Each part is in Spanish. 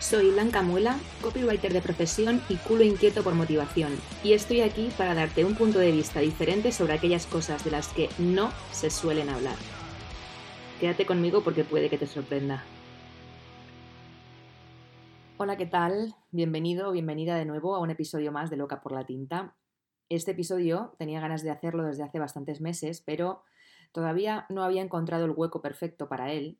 Soy Blanca Muela, copywriter de profesión y culo inquieto por motivación, y estoy aquí para darte un punto de vista diferente sobre aquellas cosas de las que no se suelen hablar. Quédate conmigo porque puede que te sorprenda. Hola, ¿qué tal? Bienvenido o bienvenida de nuevo a un episodio más de Loca por la Tinta. Este episodio tenía ganas de hacerlo desde hace bastantes meses, pero todavía no había encontrado el hueco perfecto para él.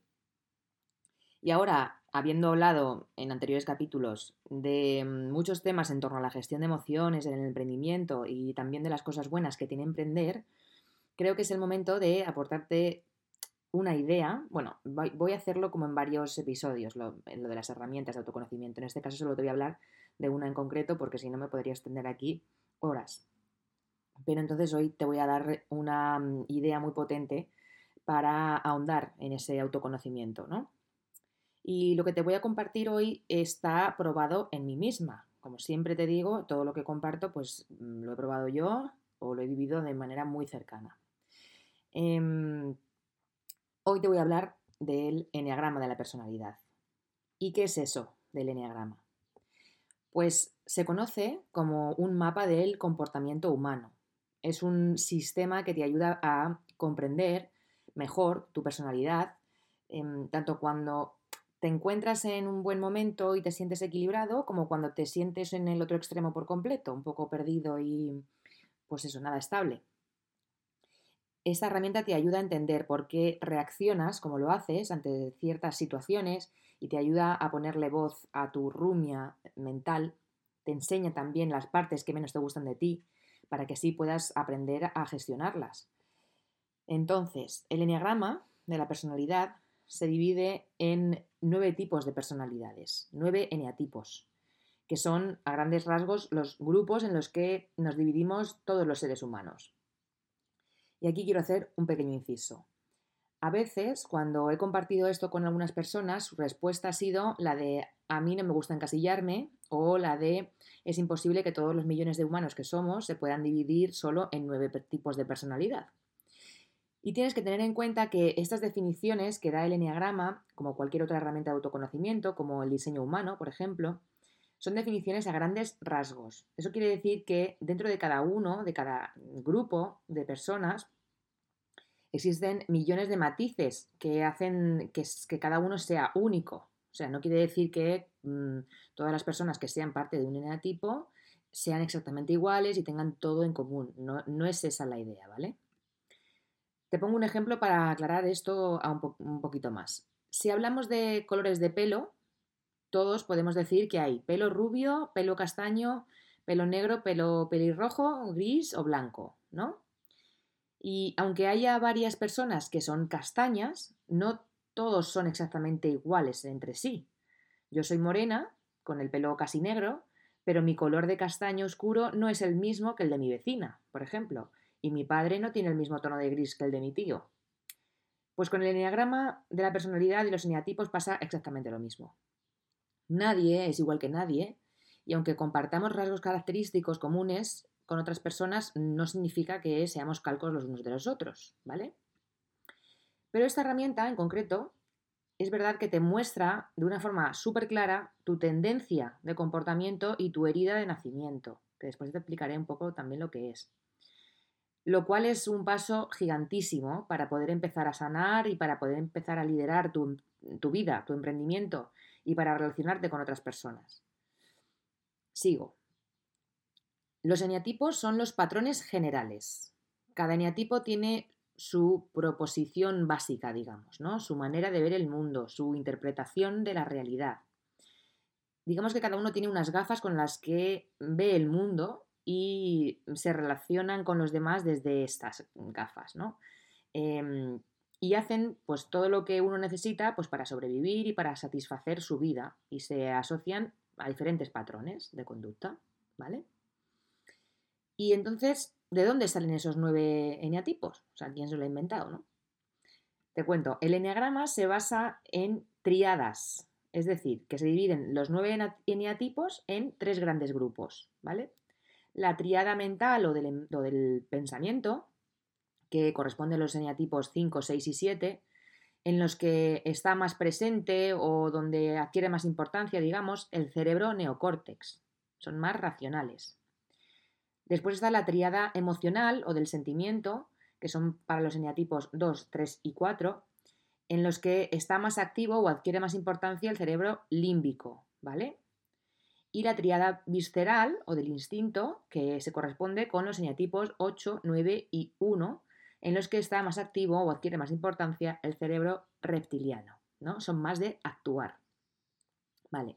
Y ahora habiendo hablado en anteriores capítulos de mm, muchos temas en torno a la gestión de emociones, en el emprendimiento y también de las cosas buenas que tiene emprender, creo que es el momento de aportarte una idea. Bueno, voy a hacerlo como en varios episodios, lo, lo de las herramientas de autoconocimiento. En este caso solo te voy a hablar de una en concreto porque si no me podría extender aquí horas. Pero entonces hoy te voy a dar una mm, idea muy potente para ahondar en ese autoconocimiento, ¿no? Y lo que te voy a compartir hoy está probado en mí misma. Como siempre te digo, todo lo que comparto, pues mm, lo he probado yo o lo he vivido de manera muy cercana. Em, hoy te voy a hablar del enneagrama de la personalidad. ¿Y qué es eso del enneagrama? Pues se conoce como un mapa del comportamiento humano. Es un sistema que te ayuda a comprender mejor tu personalidad, em, tanto cuando te encuentras en un buen momento y te sientes equilibrado, como cuando te sientes en el otro extremo por completo, un poco perdido y pues eso, nada estable. Esta herramienta te ayuda a entender por qué reaccionas como lo haces ante ciertas situaciones y te ayuda a ponerle voz a tu rumia mental. Te enseña también las partes que menos te gustan de ti para que así puedas aprender a gestionarlas. Entonces, el enneagrama de la personalidad se divide en nueve tipos de personalidades, nueve eneatipos, que son a grandes rasgos los grupos en los que nos dividimos todos los seres humanos. Y aquí quiero hacer un pequeño inciso. A veces, cuando he compartido esto con algunas personas, su respuesta ha sido la de a mí no me gusta encasillarme o la de es imposible que todos los millones de humanos que somos se puedan dividir solo en nueve tipos de personalidad. Y tienes que tener en cuenta que estas definiciones que da el Enneagrama, como cualquier otra herramienta de autoconocimiento, como el diseño humano, por ejemplo, son definiciones a grandes rasgos. Eso quiere decir que dentro de cada uno, de cada grupo de personas, existen millones de matices que hacen que, cada uno sea único. O sea, no quiere decir que mm, todas las personas que sean parte de un eneatipo sean exactamente iguales y tengan todo en común. No, no es esa la idea, ¿vale? Te pongo un ejemplo para aclarar esto a un, poquito más. Si hablamos de colores de pelo, todos podemos decir que hay pelo rubio, pelo castaño, pelo negro, pelo pelirrojo, gris o blanco, ¿no? Y aunque haya varias personas que son castañas, no todos son exactamente iguales entre sí. Yo soy morena, con el pelo casi negro, pero mi color de castaño oscuro no es el mismo que el de mi vecina, por ejemplo y mi padre no tiene el mismo tono de gris que el de mi tío. Pues con el enneagrama de la personalidad y los eneatipos pasa exactamente lo mismo. Nadie es igual que nadie, y aunque compartamos rasgos característicos comunes con otras personas, no significa que seamos calcos los unos de los otros, ¿vale? Pero esta herramienta en concreto es verdad que te muestra de una forma súper clara tu tendencia de comportamiento y tu herida de nacimiento, que después te explicaré un poco también lo que es lo cual es un paso gigantísimo para poder empezar a sanar y para poder empezar a liderar tu, vida, tu emprendimiento y para relacionarte con otras personas. Sigo. Los eneatipos son los patrones generales. Cada eneatipo tiene su proposición básica, digamos, ¿no? Su manera de ver el mundo, su interpretación de la realidad. Digamos que cada uno tiene unas gafas con las que ve el mundo y se relacionan con los demás desde estas gafas, ¿no? Em, y hacen pues todo lo que uno necesita pues para sobrevivir y para satisfacer su vida y se asocian a diferentes patrones de conducta, ¿vale? Y entonces, ¿de dónde salen esos nueve eneatipos? O sea, ¿quién se lo ha inventado, no? Te cuento, el eneagrama se basa en triadas, es decir, que se dividen los nueve eneatipos en tres grandes grupos, ¿vale? La triada mental o del, pensamiento, que corresponde a los eneatipos 5, 6 y 7, en los que está más presente o donde adquiere más importancia, digamos, el cerebro neocórtex. Son más racionales. Después está la triada emocional o del sentimiento, que son para los eneatipos 2, 3 y 4, en los que está más activo o adquiere más importancia el cerebro límbico, ¿vale? Y la triada visceral o del instinto, que se corresponde con los eneatipos 8, 9 y 1, en los que está más activo o adquiere más importancia el cerebro reptiliano, ¿no? Son más de actuar. Vale.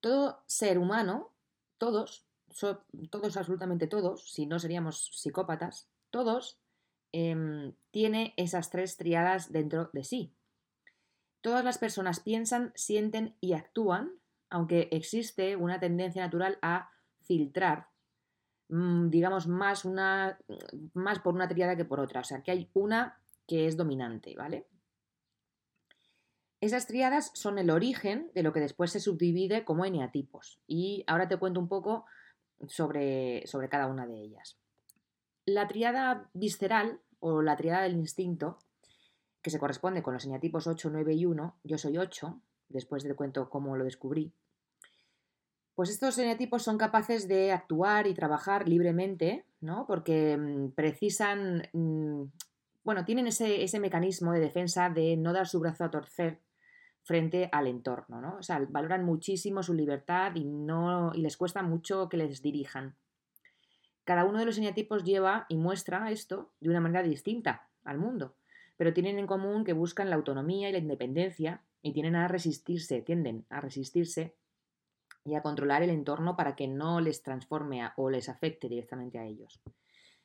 Todo ser humano, todos, todos, absolutamente todos, si no seríamos psicópatas, todos em, tiene esas tres triadas dentro de sí. Todas las personas piensan, sienten y actúan, aunque existe una tendencia natural a filtrar Mm, digamos, más, una, más por una triada que por otra. O sea, que hay una que es dominante, ¿vale? Esas triadas son el origen de lo que después se subdivide como eneatipos. Y ahora te cuento un poco sobre, sobre cada una de ellas. La triada visceral o la triada del instinto, que se corresponde con los eneatipos 8, 9 y 1, yo soy 8, después te cuento cómo lo descubrí, pues estos eneatipos son capaces de actuar y trabajar libremente, ¿no? Porque mm, precisan, mm, bueno, tienen ese, ese, mecanismo de defensa de no dar su brazo a torcer frente al entorno, ¿no? O sea, valoran muchísimo su libertad y, no, y les cuesta mucho que les dirijan. Cada uno de los eneatipos lleva y muestra esto de una manera distinta al mundo, pero tienen en común que buscan la autonomía y la independencia y tienen a resistirse, tienden a resistirse y a controlar el entorno para que no les transforme o les afecte directamente a ellos.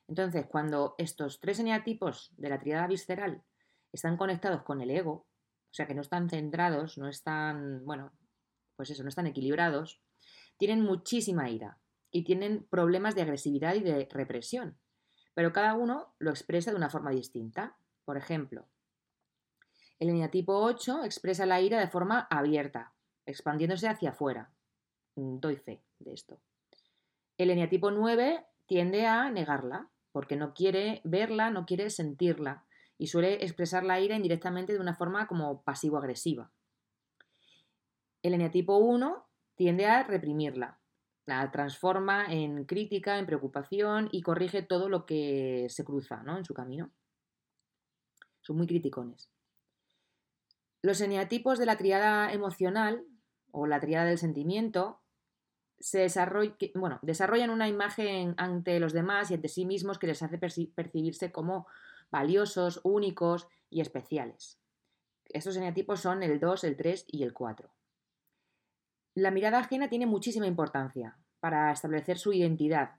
Entonces, cuando estos tres eneatipos de la triada visceral están conectados con el ego, o sea que no están centrados, no están, bueno, pues eso, no están equilibrados, tienen muchísima ira y tienen problemas de agresividad y de represión, pero cada uno lo expresa de una forma distinta. Por ejemplo, el eneatipo 8 expresa la ira de forma abierta, expandiéndose hacia afuera, Mm, doy fe de esto. El eneatipo 9 tiende a negarla, porque no quiere verla, no quiere sentirla, y suele expresar la ira indirectamente de una forma como pasivo-agresiva. El eneatipo 1 tiende a reprimirla, la transforma en crítica, en preocupación y corrige todo lo que se cruza ¿no? en su camino. Son muy criticones. Los eneatipos de la triada emocional o la triada del sentimiento se desarrollan una imagen ante los demás y ante sí mismos que les hace percibirse como valiosos, únicos y especiales. Estos eneatipos son el 2, el 3 y el 4. La mirada ajena tiene muchísima importancia para establecer su identidad,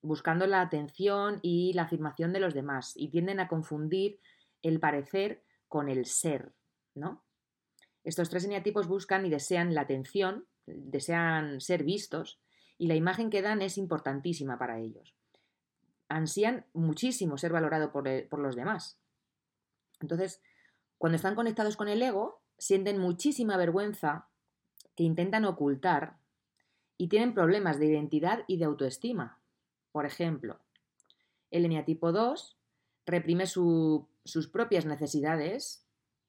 buscando la atención y la afirmación de los demás, y tienden a confundir el parecer con el ser, ¿no? Estos tres eneatipos buscan y desean la atención, desean ser vistos y la imagen que dan es importantísima para ellos. Ansían muchísimo ser valorado por, por los demás. Entonces, cuando están conectados con el ego, sienten muchísima vergüenza que intentan ocultar y tienen problemas de identidad y de autoestima. Por ejemplo, el eneatipo 2 reprime sus propias necesidades,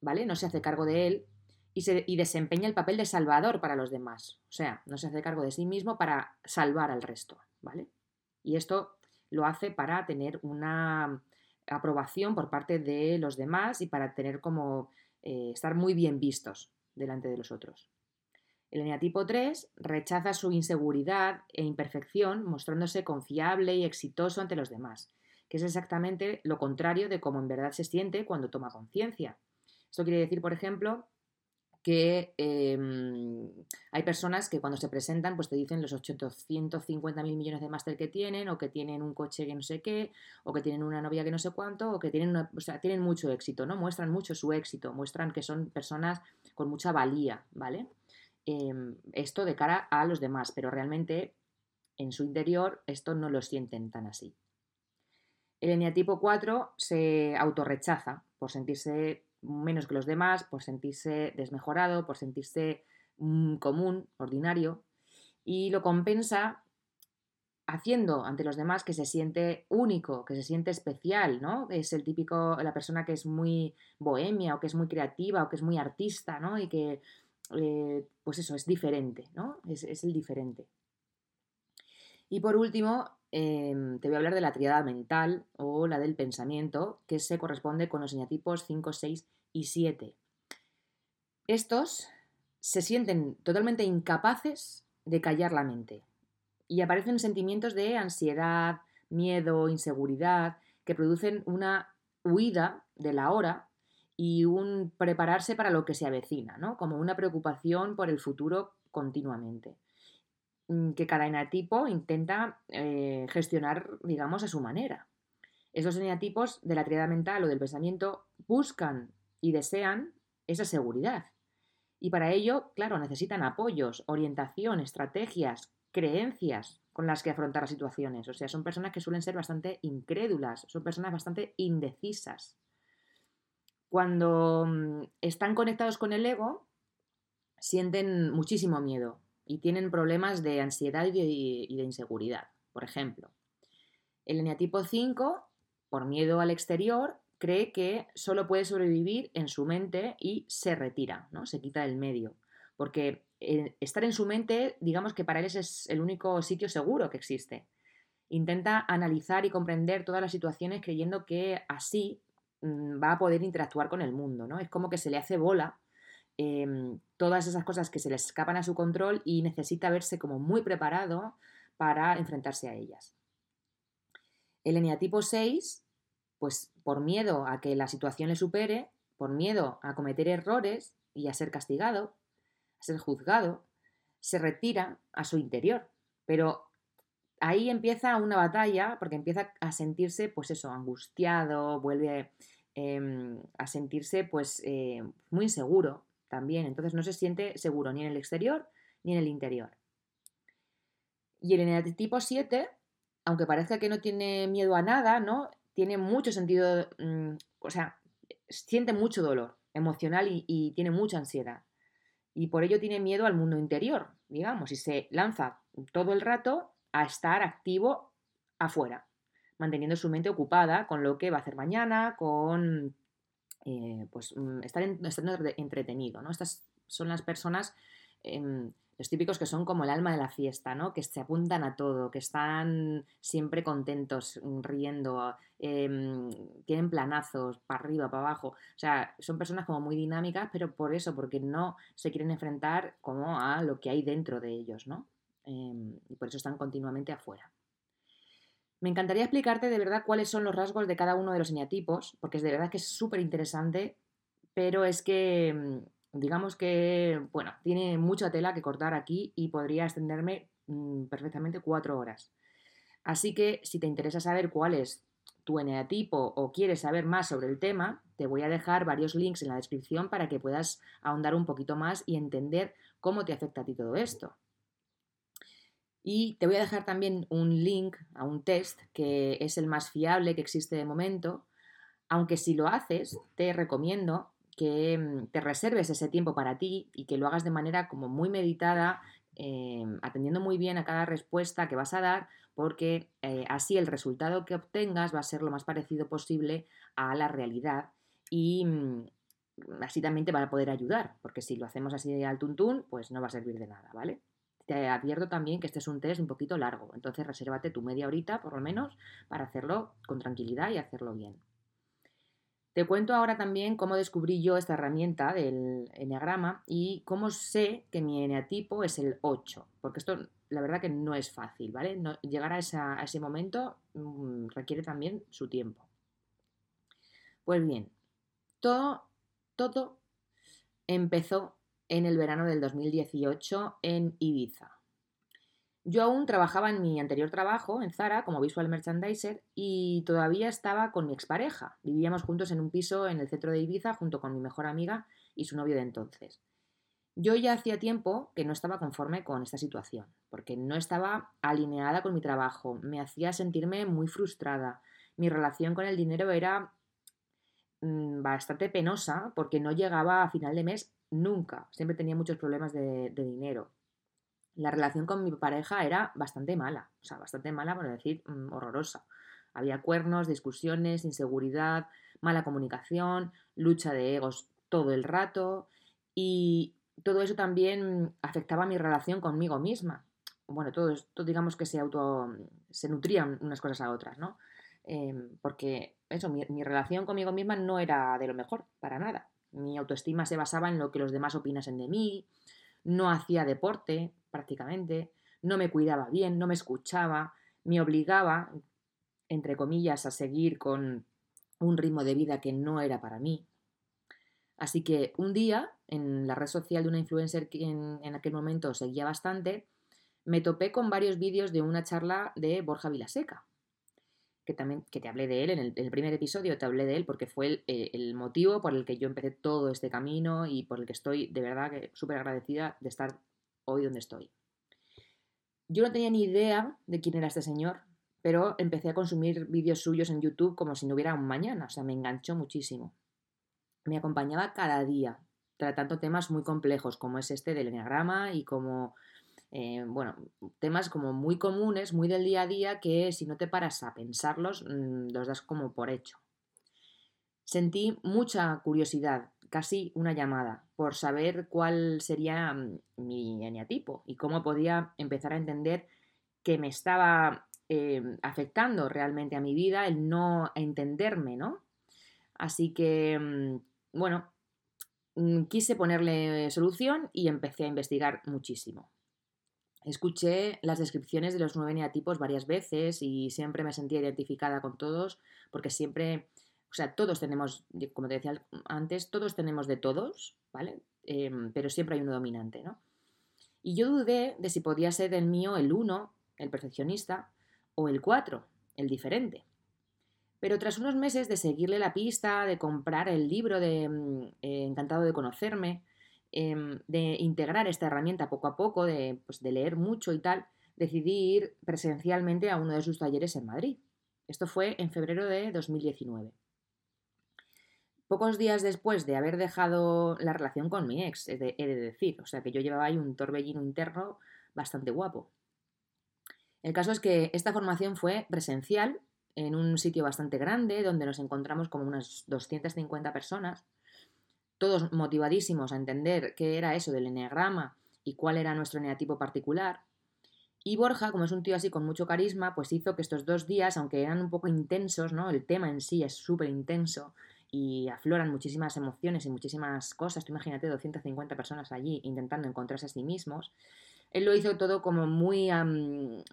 ¿vale? No se hace cargo de él y, desempeña el papel de salvador para los demás. O sea, no se hace cargo de sí mismo para salvar al resto, ¿vale? Y esto lo hace para tener una aprobación por parte de los demás y para tener como eh, estar muy bien vistos delante de los otros. El eneatipo 3 rechaza su inseguridad e imperfección mostrándose confiable y exitoso ante los demás, que es exactamente lo contrario de cómo en verdad se siente cuando toma conciencia. Esto quiere decir, por ejemplo, que em, hay personas que cuando se presentan pues te dicen los 850 mil millones de máster que tienen o que tienen un coche que no sé qué o que tienen una novia que no sé cuánto o que tienen, o sea, tienen mucho éxito, ¿no? Muestran mucho su éxito, muestran que son personas con mucha valía, ¿vale? Em, esto de cara a los demás, pero realmente en su interior esto no lo sienten tan así. El eneatipo 4 se autorrechaza por sentirse menos que los demás, por sentirse desmejorado, por sentirse común, ordinario, y lo compensa haciendo ante los demás que se siente único, que se siente especial, ¿no? Es el típico, la persona que es muy bohemia o que es muy creativa o que es muy artista, ¿no? Y que, eh, pues eso, es diferente, ¿no? Es, es, el diferente. Y por último, Em, te voy a hablar de la triada mental o la del pensamiento, que se corresponde con los eneatipos 5, 6 y 7. Estos se sienten totalmente incapaces de callar la mente y aparecen sentimientos de ansiedad, miedo, inseguridad, que producen una huida de la hora y un prepararse para lo que se avecina, ¿no? como una preocupación por el futuro continuamente. Mm, que cada eneatipo intenta eh, gestionar, digamos, a su manera. Esos eneatipos de la triada mental o del pensamiento buscan y desean esa seguridad. Y para ello, claro, necesitan apoyos, orientación, estrategias, creencias con las que afrontar las situaciones. O sea, son personas que suelen ser bastante incrédulas, son personas bastante indecisas. Cuando mm, están conectados con el ego, sienten muchísimo miedo, y tienen problemas de ansiedad y de, inseguridad. Por ejemplo, el eneatipo 5, por miedo al exterior, cree que solo puede sobrevivir en su mente y se retira, ¿no? Se quita del medio. Porque eh, estar en su mente, digamos que para él es el único sitio seguro que existe. Intenta analizar y comprender todas las situaciones creyendo que así mm, va a poder interactuar con el mundo, ¿no? Es como que se le hace bola Em, todas esas cosas que se le escapan a su control y necesita verse como muy preparado para enfrentarse a ellas. El eneatipo 6, pues por miedo a que la situación le supere, por miedo a cometer errores y a ser castigado, a ser juzgado, se retira a su interior. Pero ahí empieza una batalla porque empieza a sentirse, pues eso, angustiado, vuelve em, a sentirse, pues, eh, muy inseguro, también. Entonces no se siente seguro ni en el exterior ni en el interior. Y el eneatipo 7, aunque parezca que no tiene miedo a nada, ¿no? Tiene mucho sentido, mm, o sea, siente mucho dolor emocional y tiene mucha ansiedad. Y por ello tiene miedo al mundo interior, digamos, y se lanza todo el rato a estar activo afuera, manteniendo su mente ocupada con lo que va a hacer mañana, con eh, pues, mm, estar, entretenido, ¿no? Estas son las personas, em, los típicos que son como el alma de la fiesta, ¿no? Que se apuntan a todo, que están siempre contentos, mm, riendo, em, tienen planazos para arriba, para abajo. O sea, son personas como muy dinámicas, pero por eso, porque no se quieren enfrentar como a lo que hay dentro de ellos, ¿no? Em, y por eso están continuamente afuera. Me encantaría explicarte de verdad cuáles son los rasgos de cada uno de los eneatipos, porque es de verdad que es súper interesante, pero es que, mm, digamos que, bueno, tiene mucha tela que cortar aquí y podría extenderme mm, perfectamente cuatro horas. Así que si te interesa saber cuál es tu eneatipo o quieres saber más sobre el tema, te voy a dejar varios links en la descripción para que puedas ahondar un poquito más y entender cómo te afecta a ti todo esto. Y te voy a dejar también un link a un test que es el más fiable que existe de momento, aunque si lo haces, te recomiendo que mm, te reserves ese tiempo para ti y que lo hagas de manera como muy meditada, em, atendiendo muy bien a cada respuesta que vas a dar, porque eh, así el resultado que obtengas va a ser lo más parecido posible a la realidad y mm, así también te va a poder ayudar, porque si lo hacemos así al tuntún, pues no va a servir de nada, ¿vale? Te advierto también que este es un test un poquito largo, entonces resérvate tu media horita por lo menos para hacerlo con tranquilidad y hacerlo bien. Te cuento ahora también cómo descubrí yo esta herramienta del enneagrama y cómo sé que mi eneatipo es el 8, porque esto la verdad que no es fácil, ¿vale? llegar a, ese momento mm, requiere también su tiempo. Pues bien, todo, todo empezó en el verano del 2018 en Ibiza. Yo aún trabajaba en mi anterior trabajo, en Zara, como visual merchandiser, y todavía estaba con mi expareja. Vivíamos juntos en un piso en el centro de Ibiza junto con mi mejor amiga y su novio de entonces. Yo ya hacía tiempo que no estaba conforme con esta situación, porque no estaba alineada con mi trabajo, me hacía sentirme muy frustrada. Mi relación con el dinero era mm, bastante penosa porque no llegaba a final de mes nunca, siempre tenía muchos problemas de, dinero. La relación con mi pareja era bastante mala, o sea, bastante mala, por decir, mm, horrorosa. Había cuernos, discusiones, inseguridad, mala comunicación, lucha de egos todo el rato y todo eso también afectaba mi relación conmigo misma. Bueno, todo esto digamos que se auto se nutrían unas cosas a otras, ¿no? Em, porque eso, mi, relación conmigo misma no era de lo mejor, para nada. Mi autoestima se basaba en lo que los demás opinasen de mí, no hacía deporte prácticamente, no me cuidaba bien, no me escuchaba, me obligaba, entre comillas, a seguir con un ritmo de vida que no era para mí. Así que un día, en la red social de una influencer que en, aquel momento seguía bastante, me topé con varios vídeos de una charla de Borja Vilaseca, que también que te hablé de él en el, primer episodio, te hablé de él porque fue el, eh, el, motivo por el que yo empecé todo este camino y por el que estoy de verdad súper agradecida de estar hoy donde estoy. Yo no tenía ni idea de quién era este señor, pero empecé a consumir vídeos suyos en YouTube como si no hubiera un mañana, o sea, me enganchó muchísimo me acompañaba cada día, tratando temas muy complejos como es este del enneagrama y como, eh, bueno, temas como muy comunes, muy del día a día, que si no te paras a pensarlos, mm, los das como por hecho. Sentí mucha curiosidad, casi una llamada, por saber cuál sería mm, mi eneatipo y cómo podía empezar a entender que me estaba eh, afectando realmente a mi vida el no entenderme, ¿no? Así que mm, bueno, quise ponerle solución y empecé a investigar muchísimo. Escuché las descripciones de los nueve neatipos varias veces y siempre me sentía identificada con todos porque siempre, o sea, todos tenemos, como te decía antes, todos tenemos de todos, ¿vale? Em, pero siempre hay uno dominante, ¿no? Y yo dudé de si podía ser el mío el uno, el perfeccionista, o el cuatro, el diferente. Pero tras unos meses de seguirle la pista, de comprar el libro de mm, eh, Encantado de conocerme, em, de integrar esta herramienta poco a poco, pues, de, leer mucho y tal, decidí ir presencialmente a uno de sus talleres en Madrid. Esto fue en febrero de 2019. Pocos días después de haber dejado la relación con mi ex, he de, decir, o sea que yo llevaba ahí un torbellino interno bastante guapo. El caso es que esta formación fue presencial en un sitio bastante grande donde nos encontramos como unas 250 personas, todos motivadísimos a entender qué era eso del eneagrama y cuál era nuestro eneatipo particular. Y Borja, como es un tío así con mucho carisma, pues hizo que estos dos días, aunque eran un poco intensos, ¿no? El tema en sí es súper intenso y afloran muchísimas emociones y muchísimas cosas. Imagínate 250 personas allí intentando encontrarse a sí mismos. Él lo hizo todo como muy,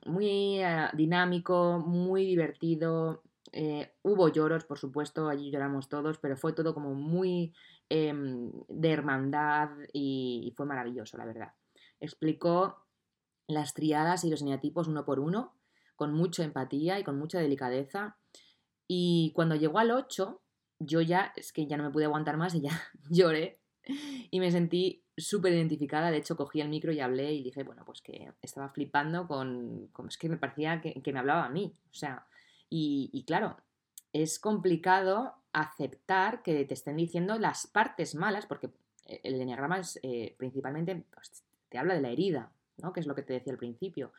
muy ah, dinámico, muy divertido. Eh, hubo lloros, por supuesto, allí lloramos todos, pero fue todo como muy em, de hermandad y, fue maravilloso, la verdad. Explicó las triadas y los eneatipos uno por uno, con mucha empatía y con mucha delicadeza. Y cuando llegó al 8, yo ya, es que ya no me pude aguantar más y ya lloré y me sentí súper identificada. De hecho, cogí el micro y hablé y dije, bueno, pues que estaba flipando con. es que me parecía que, me hablaba a mí. O sea, y, claro, es complicado aceptar que te estén diciendo las partes malas, porque el enneagrama es eh, principalmente. Pues, te habla de la herida, ¿no? Que es lo que te decía al principio.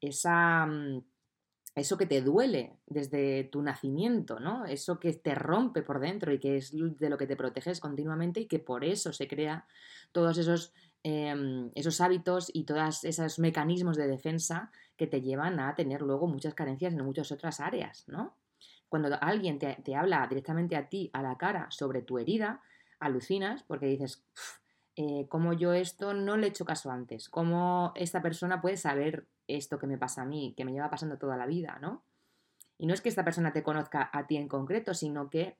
Esa. Mm, eso que te duele desde tu nacimiento, ¿no? Eso que te rompe por dentro y que es de lo que te proteges continuamente y que por eso se crea todos esos, em, esos hábitos y todos esos mecanismos de defensa que te llevan a tener luego muchas carencias en muchas otras áreas, ¿no? Cuando alguien te, habla directamente a ti, a la cara, sobre tu herida, alucinas porque dices, eh, ¿cómo yo esto no le he hecho caso antes? ¿Cómo esta persona puede saber esto que me pasa a mí, que me lleva pasando toda la vida, ¿no? Y no es que esta persona te conozca a ti en concreto, sino que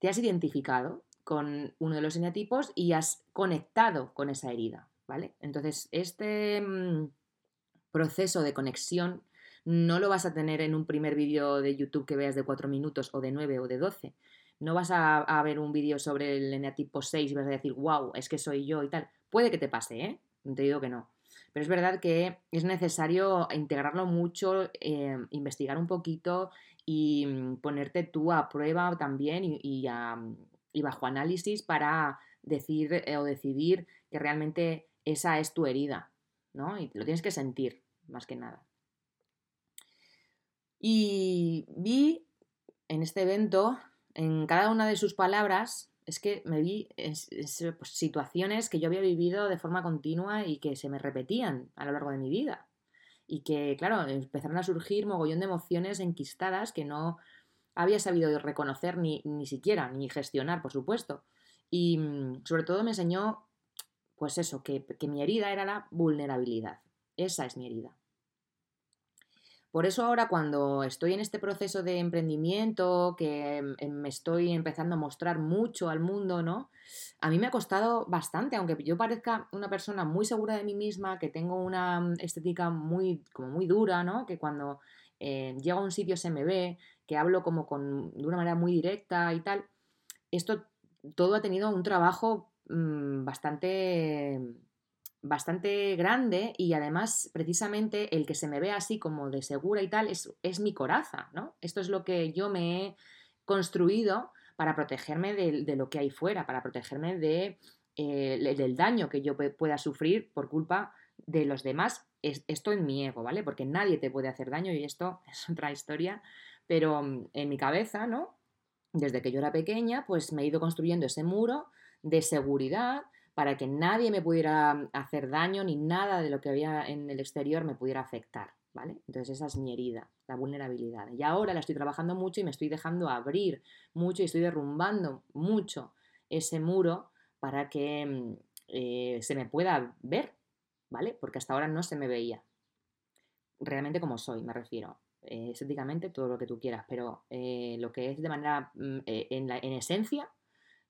te has identificado con uno de los eneatipos y has conectado con esa herida, ¿vale? Entonces, este mm, proceso de conexión no lo vas a tener en un primer vídeo de YouTube que veas de 4 minutos o de 9 o de 12. No vas a, ver un vídeo sobre el eneatipo 6 y vas a decir, wow, es que soy yo y tal. Puede que te pase, ¿eh? Te digo que no. Pero es verdad que es necesario integrarlo mucho, eh, investigar un poquito y mm, ponerte tú a prueba también y, bajo análisis para decir eh, o decidir que realmente esa es tu herida, ¿no? Y lo tienes que sentir, más que nada. Y vi en este evento, en cada una de sus palabras, es que me vi pues, situaciones que yo había vivido de forma continua y que se me repetían a lo largo de mi vida. Y que, claro, empezaron a surgir mogollón de emociones enquistadas que no había sabido reconocer ni, ni siquiera, ni gestionar, por supuesto. Y mm, sobre todo me enseñó, pues eso, que, que mi herida era la vulnerabilidad. Esa es mi herida. Por eso ahora cuando estoy en este proceso de emprendimiento, que em, me estoy empezando a mostrar mucho al mundo, ¿no? A mí me ha costado bastante, aunque yo parezca una persona muy segura de mí misma, que tengo una mm, estética muy, como muy dura, ¿no? Que cuando eh, llego a un sitio se me ve, que hablo como con, de una manera muy directa y tal. Esto todo ha tenido un trabajo mm, bastante bastante grande y además precisamente el que se me ve así como de segura y tal es, es mi coraza, ¿no? Esto es lo que yo me he construido para protegerme de, lo que hay fuera, para protegerme de, eh, del daño que yo pueda sufrir por culpa de los demás. Es, esto en mi ego, ¿vale? Porque nadie te puede hacer daño y esto es otra historia, pero mm, en mi cabeza, ¿no? Desde que yo era pequeña, pues me he ido construyendo ese muro de seguridad, para que nadie me pudiera hacer daño ni nada de lo que había en el exterior me pudiera afectar, ¿vale? Entonces esa es mi herida, la vulnerabilidad. Y ahora la estoy trabajando mucho y me estoy dejando abrir mucho y estoy derrumbando mucho ese muro para que mm, eh, se me pueda ver, ¿vale? Porque hasta ahora no se me veía. Realmente como soy, me refiero. Eh, estéticamente, todo lo que tú quieras, pero eh, lo que es de manera, mm, en, esencia,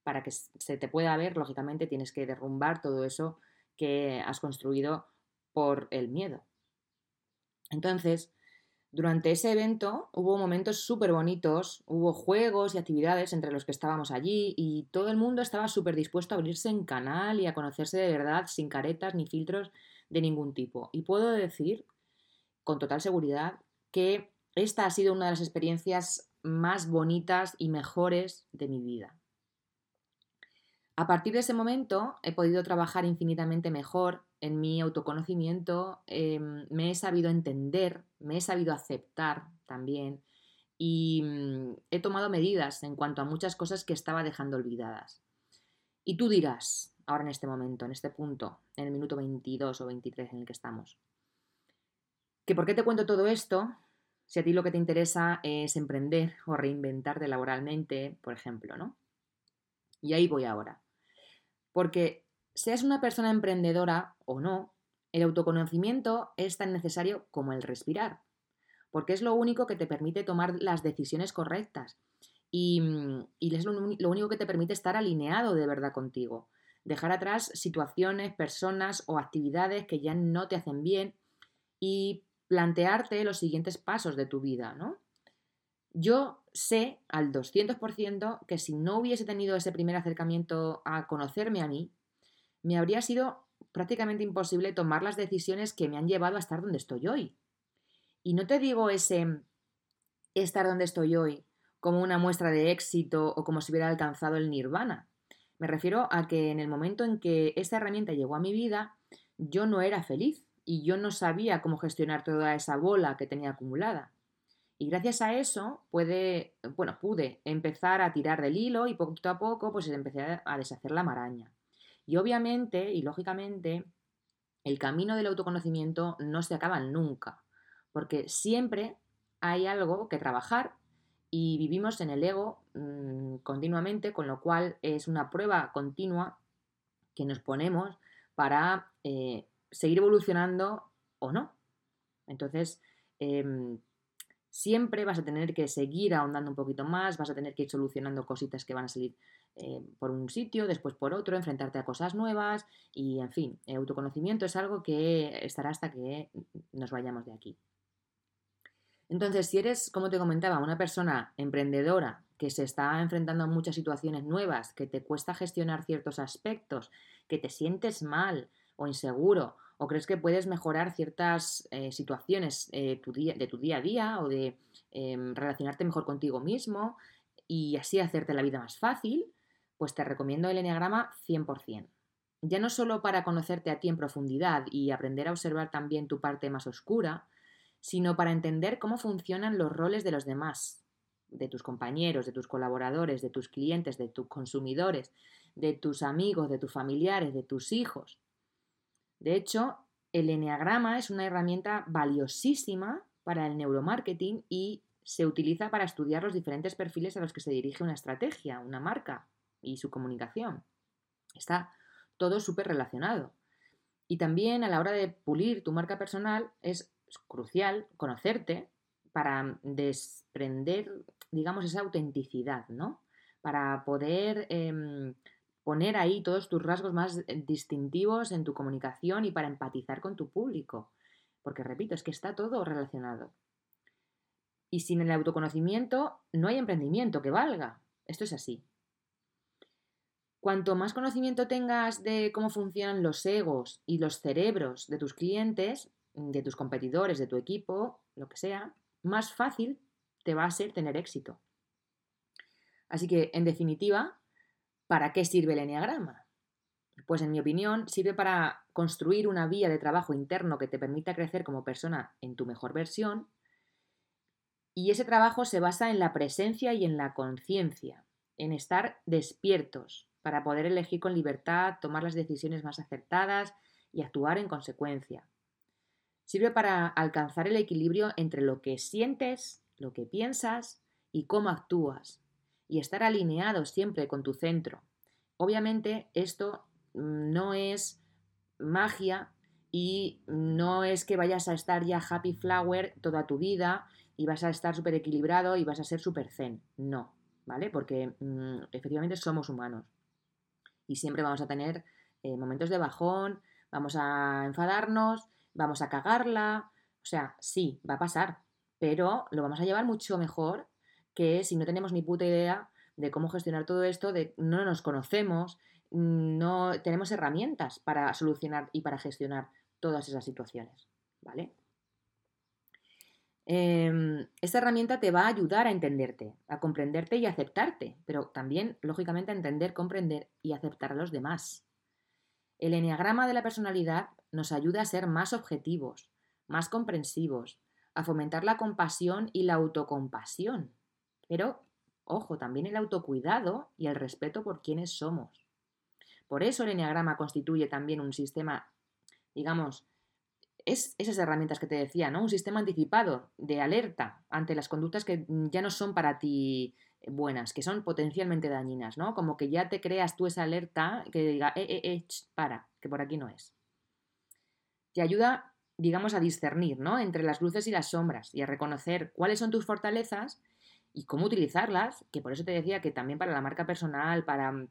para que se te pueda ver, lógicamente tienes que derrumbar todo eso que has construido por el miedo. Entonces, durante ese evento hubo momentos súper bonitos, hubo juegos y actividades entre los que estábamos allí y todo el mundo estaba súper dispuesto a abrirse en canal y a conocerse de verdad sin caretas ni filtros de ningún tipo. Y puedo decir con total seguridad que esta ha sido una de las experiencias más bonitas y mejores de mi vida. A partir de ese momento he podido trabajar infinitamente mejor en mi autoconocimiento, em, me he sabido entender, me he sabido aceptar también y mm, he tomado medidas en cuanto a muchas cosas que estaba dejando olvidadas. Y tú dirás, ahora en este momento, en este punto, en el minuto 22 o 23 en el que estamos, que por qué te cuento todo esto si a ti lo que te interesa es emprender o reinventarte laboralmente, por ejemplo, ¿no? Y ahí voy ahora. Porque seas una persona emprendedora o no, el autoconocimiento es tan necesario como el respirar, porque es lo único que te permite tomar las decisiones correctas y, mm, es lo, lo único que te permite estar alineado de verdad contigo, dejar atrás situaciones, personas o actividades que ya no te hacen bien y plantearte los siguientes pasos de tu vida, ¿no? Yo sé al 200% que si no hubiese tenido ese primer acercamiento a conocerme a mí, me habría sido prácticamente imposible tomar las decisiones que me han llevado a estar donde estoy hoy. Y no te digo ese estar donde estoy hoy como una muestra de éxito o como si hubiera alcanzado el nirvana. Me refiero a que en el momento en que esta herramienta llegó a mi vida, yo no era feliz y yo no sabía cómo gestionar toda esa bola que tenía acumulada. Y gracias a eso puede, bueno, pude empezar a tirar del hilo y poquito a poco pues empecé a deshacer la maraña. Y obviamente y lógicamente el camino del autoconocimiento no se acaba nunca, porque siempre hay algo que trabajar y vivimos en el ego mm, continuamente, con lo cual es una prueba continua que nos ponemos para eh, seguir evolucionando o no. Entonces, em, Siempre vas a tener que seguir ahondando un poquito más, vas a tener que ir solucionando cositas que van a salir eh, por un sitio, después por otro, enfrentarte a cosas nuevas y, en fin, el autoconocimiento es algo que estará hasta que nos vayamos de aquí. Entonces, si eres, como te comentaba, una persona emprendedora que se está enfrentando a muchas situaciones nuevas, que te cuesta gestionar ciertos aspectos, que te sientes mal o inseguro ¿O crees que puedes mejorar ciertas eh, situaciones eh, de tu día a día o de em, relacionarte mejor contigo mismo y así hacerte la vida más fácil? Pues te recomiendo el Enneagrama 100%. Ya no solo para conocerte a ti en profundidad y aprender a observar también tu parte más oscura, sino para entender cómo funcionan los roles de los demás, de tus compañeros, de tus colaboradores, de tus clientes, de tus consumidores, de tus amigos, de tus familiares, de tus hijos. De hecho, el Enneagrama es una herramienta valiosísima para el neuromarketing y se utiliza para estudiar los diferentes perfiles a los que se dirige una estrategia, una marca y su comunicación. Está todo súper relacionado. Y también a la hora de pulir tu marca personal es crucial conocerte para desprender, digamos, esa autenticidad, ¿no? Para poder em, poner ahí todos tus rasgos más eh, distintivos en tu comunicación y para empatizar con tu público. Porque, repito, es que está todo relacionado. Y sin el autoconocimiento no hay emprendimiento que valga. Esto es así. Cuanto más conocimiento tengas de cómo funcionan los egos y los cerebros de tus clientes, de tus competidores, de tu equipo, lo que sea, más fácil te va a ser tener éxito. Así que, en definitiva, ¿Para qué sirve el enneagrama? Pues en mi opinión sirve para construir una vía de trabajo interno que te permita crecer como persona en tu mejor versión y ese trabajo se basa en la presencia y en la conciencia, en estar despiertos para poder elegir con libertad, tomar las decisiones más acertadas y actuar en consecuencia. Sirve para alcanzar el equilibrio entre lo que sientes, lo que piensas y cómo actúas, y estar alineado siempre con tu centro. Obviamente esto mm, no es magia y no es que vayas a estar ya happy flower toda tu vida y vas a estar súper equilibrado y vas a ser súper zen. No, ¿vale? Porque mm, efectivamente somos humanos y siempre vamos a tener eh, momentos de bajón, vamos a enfadarnos, vamos a cagarla. O sea, sí, va a pasar, pero lo vamos a llevar mucho mejor que si no tenemos ni puta idea de cómo gestionar todo esto, de no nos conocemos, no tenemos herramientas para solucionar y para gestionar todas esas situaciones, ¿vale? Em, esta herramienta te va a ayudar a entenderte, a comprenderte y aceptarte, pero también, lógicamente, a entender, comprender y aceptar a los demás. El enneagrama de la personalidad nos ayuda a ser más objetivos, más comprensivos, a fomentar la compasión y la autocompasión, pero, ojo, también el autocuidado y el respeto por quienes somos. Por eso el Enneagrama constituye también un sistema, digamos, es esas herramientas que te decía, ¿no? Un sistema anticipado de alerta ante las conductas que ya no son para ti buenas, que son potencialmente dañinas, ¿no? Como que ya te creas tú esa alerta que diga, eh, eh, eh, para, que por aquí no es. Te ayuda, digamos, a discernir, ¿no? Entre las luces y las sombras y a reconocer cuáles son tus fortalezas y cómo utilizarlas, que por eso te decía que también para la marca personal, para mm,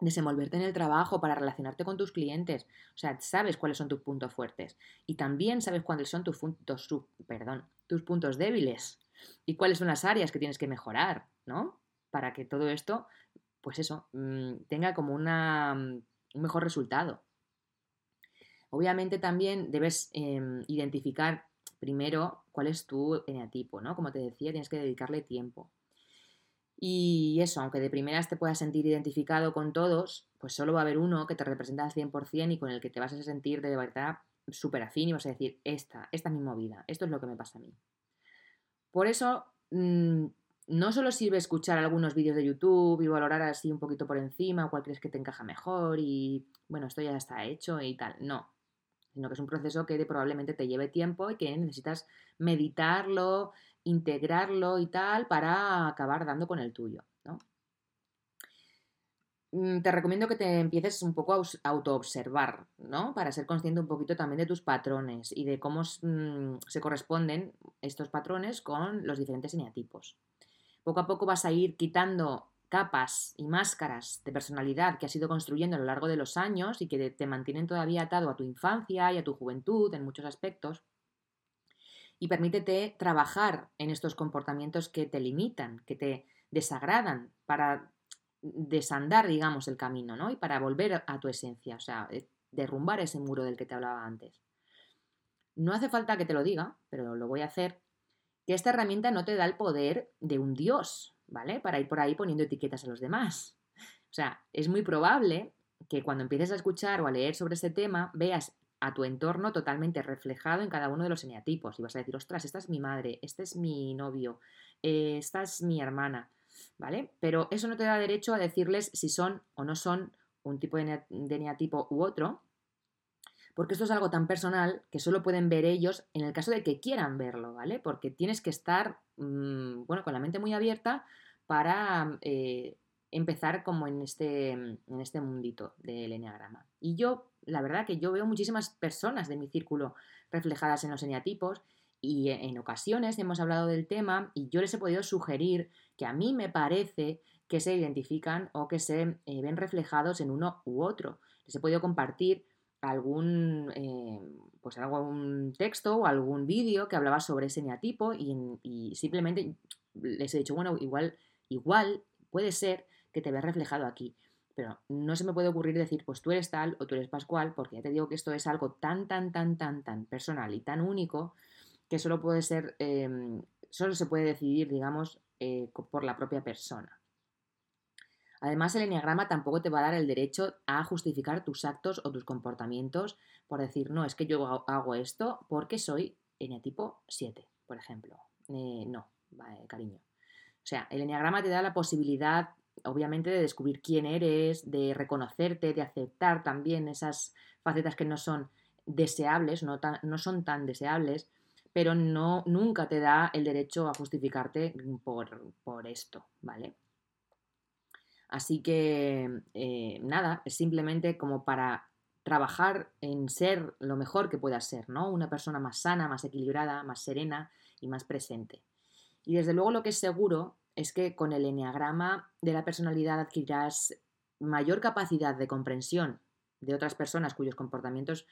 desenvolverte en el trabajo, para relacionarte con tus clientes, o sea, sabes cuáles son tus puntos fuertes y también sabes cuáles son tus puntos, perdón, tus puntos débiles y cuáles son las áreas que tienes que mejorar, ¿no? Para que todo esto, pues eso, mm, tenga como una, mm, un mejor resultado. Obviamente también debes em, identificar primero cuál es tu eneatipo, ¿no? Como te decía, tienes que dedicarle tiempo. Y eso, aunque de primeras te puedas sentir identificado con todos, pues solo va a haber uno que te representa al 100% y con el que te vas a sentir de verdad súper afín y vas a decir, esta, esta es mi movida, esto es lo que me pasa a mí. Por eso, mm, no solo sirve escuchar algunos vídeos de YouTube y valorar así un poquito por encima cuál crees que te encaja mejor y, bueno, esto ya está hecho y tal. No, sino que es un proceso que probablemente te lleve tiempo y que necesitas meditarlo, integrarlo y tal para acabar dando con el tuyo. mm, te recomiendo que te empieces un poco a autoobservar, ¿no? Para ser consciente un poquito también de tus patrones y de cómo mm, se corresponden estos patrones con los diferentes eneatipos. Poco a poco vas a ir quitando capas y máscaras de personalidad que has ido construyendo a lo largo de los años y que te mantienen todavía atado a tu infancia y a tu juventud en muchos aspectos. Y permítete trabajar en estos comportamientos que te limitan, que te desagradan, para desandar, digamos, el camino, ¿no? Y para volver a tu esencia, o sea, eh, derrumbar ese muro del que te hablaba antes. No hace falta que te lo diga, pero lo voy a hacer, que esta herramienta no te da el poder de un dios, ¿vale? Para ir por ahí poniendo etiquetas a los demás. O sea, es muy probable que cuando empieces a escuchar o a leer sobre ese tema veas a tu entorno totalmente reflejado en cada uno de los eneatipos y vas a decir, ostras, esta es mi madre, este es mi novio, eh, esta es mi hermana, ¿vale? Pero eso no te da derecho a decirles si son o no son un tipo de eneatipo u otro, porque esto es algo tan personal que solo pueden ver ellos en el caso de que quieran verlo, ¿vale? Porque tienes que estar, mm, bueno, con la mente muy abierta para eh, empezar como en este, en este mundito del eneagrama. Y yo, la verdad que yo veo muchísimas personas de mi círculo reflejadas en los eneatipos y en ocasiones hemos hablado del tema y yo les he podido sugerir que a mí me parece que se identifican o que se eh, ven reflejados en uno u otro. Les he podido compartir algún, eh, pues algún texto o algún vídeo que hablaba sobre ese neatipo y, simplemente les he dicho, bueno, igual, igual puede ser que te veas reflejado aquí. Pero no se me puede ocurrir decir, pues tú eres tal o tú eres Pascual, porque ya te digo que esto es algo tan, tan, tan, tan, tan personal y tan único que solo puede ser, em, solo se puede decidir, digamos, eh, por la propia persona. Además, el enneagrama tampoco te va a dar el derecho a justificar tus actos o tus comportamientos por decir, no, es que yo hago esto porque soy eneatipo 7, por ejemplo. Eh, no, cariño. O sea, el enneagrama te da la posibilidad, obviamente, de descubrir quién eres, de reconocerte, de aceptar también esas facetas que no son deseables, no, no son tan deseables, pero no, nunca te da el derecho a justificarte por, por esto, ¿vale? Así que, eh, nada, es simplemente como para trabajar en ser lo mejor que puedas ser, ¿no? Una persona más sana, más equilibrada, más serena y más presente. Y desde luego lo que es seguro es que con el enneagrama de la personalidad adquirirás mayor capacidad de comprensión de otras personas cuyos comportamientos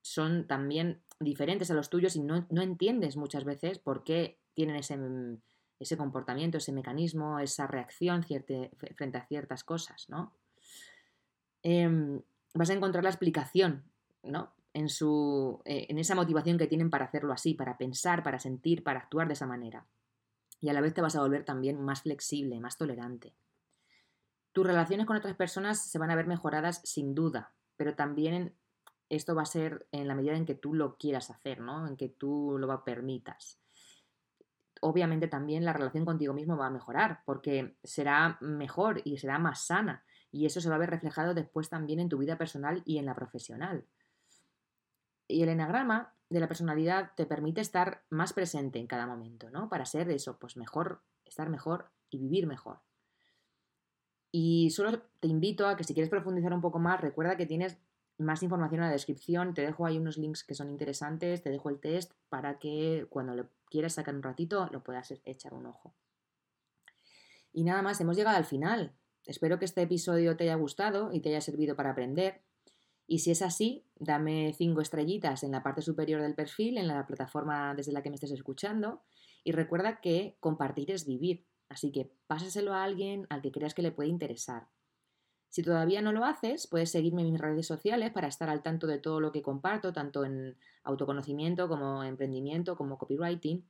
son también diferentes a los tuyos y no, no entiendes muchas veces por qué tienen ese, ese comportamiento, ese mecanismo, esa reacción frente a ciertas cosas, ¿no? Em, vas a encontrar la explicación, ¿no? En, su, eh, en esa motivación que tienen para hacerlo así, para pensar, para sentir, para actuar de esa manera. Y a la vez te vas a volver también más flexible, más tolerante. Tus relaciones con otras personas se van a ver mejoradas sin duda, pero también esto va a ser en la medida en que tú lo quieras hacer, ¿no? En que tú lo permitas obviamente también la relación contigo mismo va a mejorar, porque será mejor y será más sana. Y eso se va a ver reflejado después también en tu vida personal y en la profesional. Y el enagrama de la personalidad te permite estar más presente en cada momento, ¿no? Para ser eso, pues mejor, estar mejor y vivir mejor. Y solo te invito a que si quieres profundizar un poco más, recuerda que tienes más información en la descripción, te dejo ahí unos links que son interesantes, te dejo el test para que cuando le quieras sacar un ratito lo puedas e-, echar un ojo. Y nada más, hemos llegado al final. Espero que este episodio te haya gustado y te haya servido para aprender. Y si es así, dame cinco estrellitas en la parte superior del perfil, en la plataforma desde la que me estés escuchando. Y recuerda que compartir es vivir. Así que pásaselo a alguien al que creas que le puede interesar. Si todavía no lo haces, puedes seguirme en mis redes sociales para estar al tanto de todo lo que comparto, tanto en autoconocimiento como emprendimiento, como copywriting.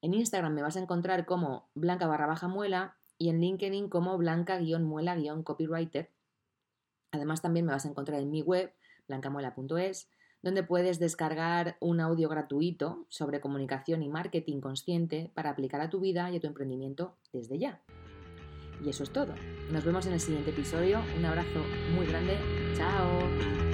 En Instagram me vas a encontrar como blanca barra baja muela y en LinkedIn como blanca-muela-copywriter. Además también me vas a encontrar en mi web, blancamuela.es, donde puedes descargar un audio gratuito sobre comunicación y marketing consciente para aplicar a tu vida y a tu emprendimiento desde ya. Y eso es todo. Nos vemos en el siguiente episodio. Un abrazo muy grande. Chao.